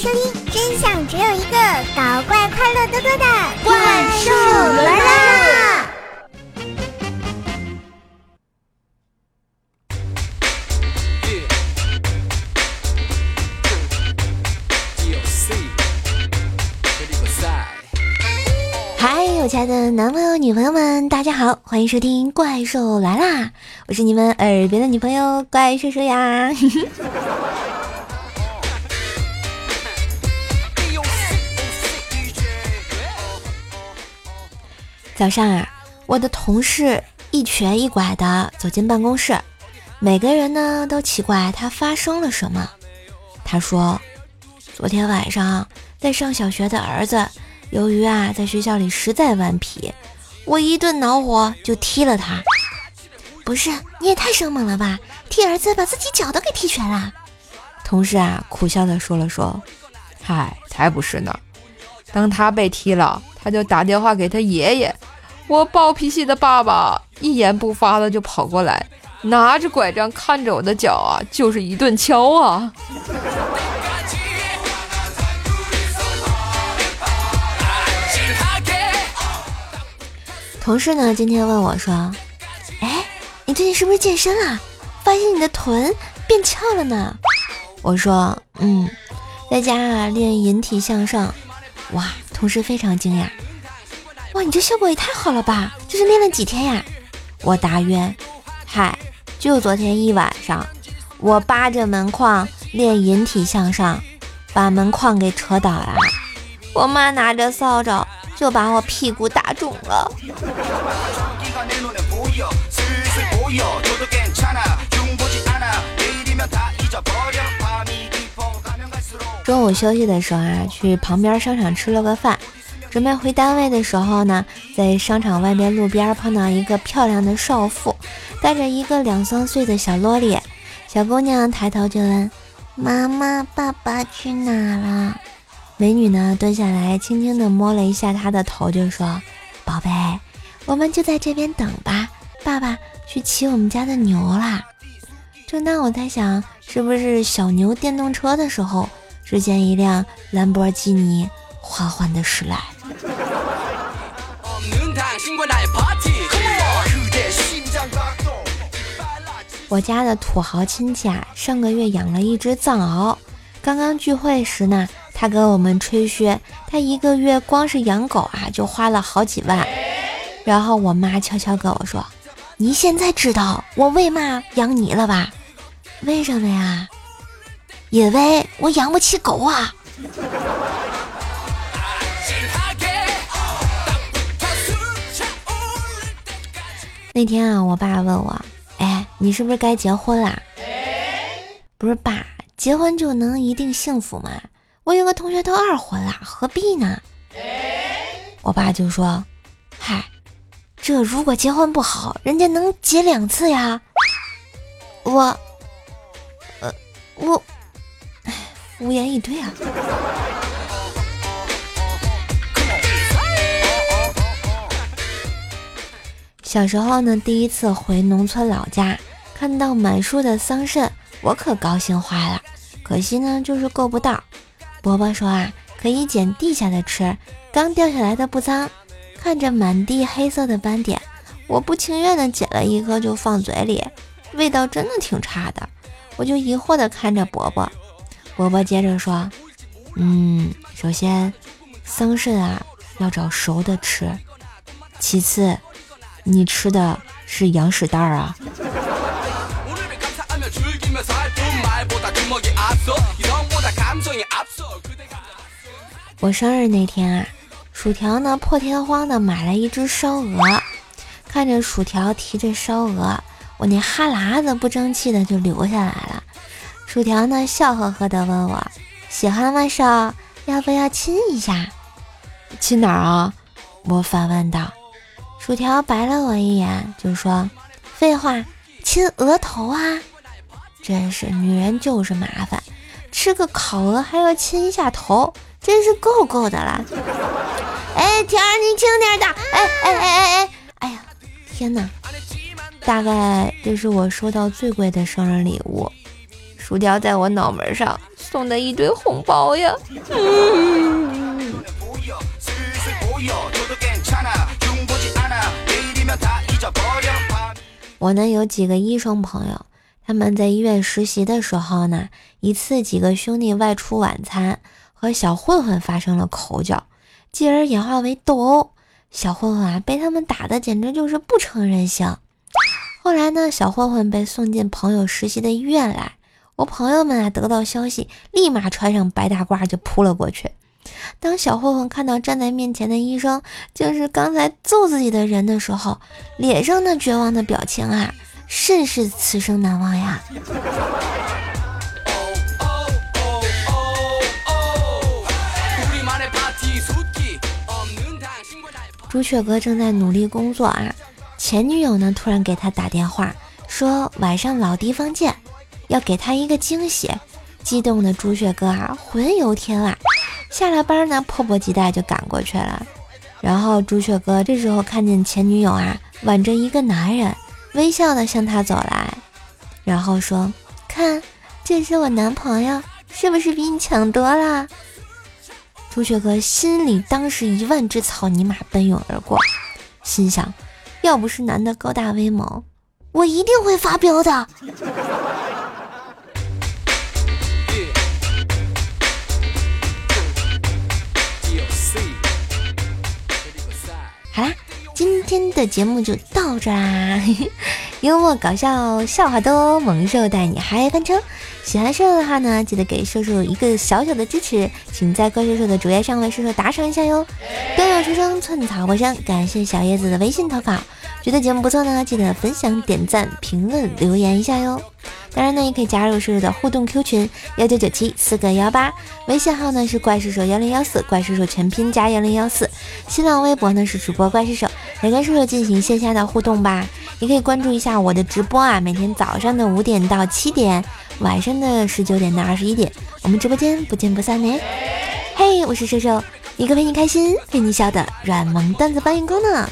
收听，真相只有一个，搞怪快乐多多的怪兽来啦！嗨，我亲爱的男朋友、女朋友们，大家好，欢迎收听《怪兽来啦》，我是你们耳边的女朋友怪兽兽呀。早上啊，我的同事一瘸一拐的走进办公室，每个人呢都奇怪他发生了什么。他说，昨天晚上在上小学的儿子，由于啊在学校里实在顽皮，我一顿恼火就踢了他。不是，你也太生猛了吧，踢儿子把自己脚都给踢瘸了。同事啊苦笑的说了说，嗨，才不是呢。当他被踢了，他就打电话给他爷爷。我暴脾气的爸爸一言不发的就跑过来，拿着拐杖看着我的脚啊，就是一顿敲啊。同事呢，今天问我说：“哎，你最近是不是健身了？发现你的臀变翘了呢？”我说：“嗯，在家啊练引体向上。”哇，同事非常惊讶。哇，你这效果也太好了吧！这是练了几天呀？我答曰：嗨，就昨天一晚上，我扒着门框练引体向上，把门框给扯倒了。我妈拿着扫帚就把我屁股打肿了。中午休息的时候啊，去旁边商场吃了个饭。准备回单位的时候呢，在商场外边路边碰到一个漂亮的少妇，带着一个两三岁的小萝莉。小姑娘抬头就问：“妈妈，爸爸去哪了？”美女呢，蹲下来轻轻地摸了一下她的头，就说：“宝贝，我们就在这边等吧，爸爸去骑我们家的牛啦。”正当我在想是不是小牛电动车的时候，只见一辆兰博基尼缓缓的驶来。我家的土豪亲戚啊，上个月养了一只藏獒。刚刚聚会时呢，他跟我们吹嘘，他一个月光是养狗啊，就花了好几万。然后我妈悄悄跟我说：“你现在知道我为嘛养你了吧？为什么呀？因为我养不起狗啊。”那天啊，我爸问我：“哎，你是不是该结婚啦？”不是爸，结婚就能一定幸福吗？我有个同学都二婚了，何必呢？我爸就说：“嗨，这如果结婚不好，人家能结两次呀。”我，呃，我，无言以对啊。小时候呢，第一次回农村老家，看到满树的桑葚，我可高兴坏了。可惜呢，就是够不到。伯伯说啊，可以捡地下的吃，刚掉下来的不脏。看着满地黑色的斑点，我不情愿的捡了一颗就放嘴里，味道真的挺差的。我就疑惑的看着伯伯，伯伯接着说，嗯，首先，桑葚啊要找熟的吃，其次。你吃的是羊屎蛋儿啊！我生日那天啊，薯条呢破天荒的买了一只烧鹅，看着薯条提着烧鹅，我那哈喇子不争气的就流下来了。薯条呢笑呵呵的问我：“喜欢吗，少？要不要亲一下？亲哪儿啊？”我反问道。薯条白了我一眼，就说：“废话，亲额头啊！真是女人就是麻烦，吃个烤鹅还要亲一下头，真是够够的了。”哎，甜儿，你轻点的！哎哎哎哎哎！哎呀，天哪！大概这是我收到最贵的生日礼物。薯条在我脑门上送的一堆红包呀。我呢有几个医生朋友，他们在医院实习的时候呢，一次几个兄弟外出晚餐，和小混混发生了口角，继而演化为斗殴。小混混啊被他们打的简直就是不成人形。后来呢，小混混被送进朋友实习的医院来，我朋友们啊得到消息，立马穿上白大褂就扑了过去。当小混混看到站在面前的医生竟是刚才揍自己的人的时候，脸上那绝望的表情啊，甚是此生难忘呀！朱雀哥正在努力工作啊，前女友呢突然给他打电话，说晚上老地方见，要给他一个惊喜。激动的朱雀哥啊，魂游天外。下了班呢，迫不及待就赶过去了。然后朱雀哥这时候看见前女友啊挽着一个男人，微笑的向他走来，然后说：“看，这是我男朋友，是不是比你强多了？”朱雀哥心里当时一万只草泥马奔涌而过，心想：要不是男的高大威猛，我一定会发飙的。好啦，今天的节目就到这啦！幽默搞笑，笑话多，猛兽带你嗨翻车。喜欢兽的话呢，记得给兽兽一个小小的支持，请在怪兽兽的主页上为兽兽打赏一下哟。端有出生，寸草不生，感谢小叶子的微信投稿。觉得节目不错呢，记得分享、点赞、评论、留言一下哟。当然呢，也可以加入叔叔的互动 Q 群幺九九七四个幺八，微信号呢是怪叔叔幺零幺四，怪叔叔全拼加幺零幺四，新浪微博呢是主播怪叔叔，来跟叔叔进行线下的互动吧。也可以关注一下我的直播啊，每天早上的五点到七点，晚上的十九点到二十一点，我们直播间不见不散呢。嘿，我是瘦瘦，一个陪你开心、陪你笑的软萌段子搬运工呢。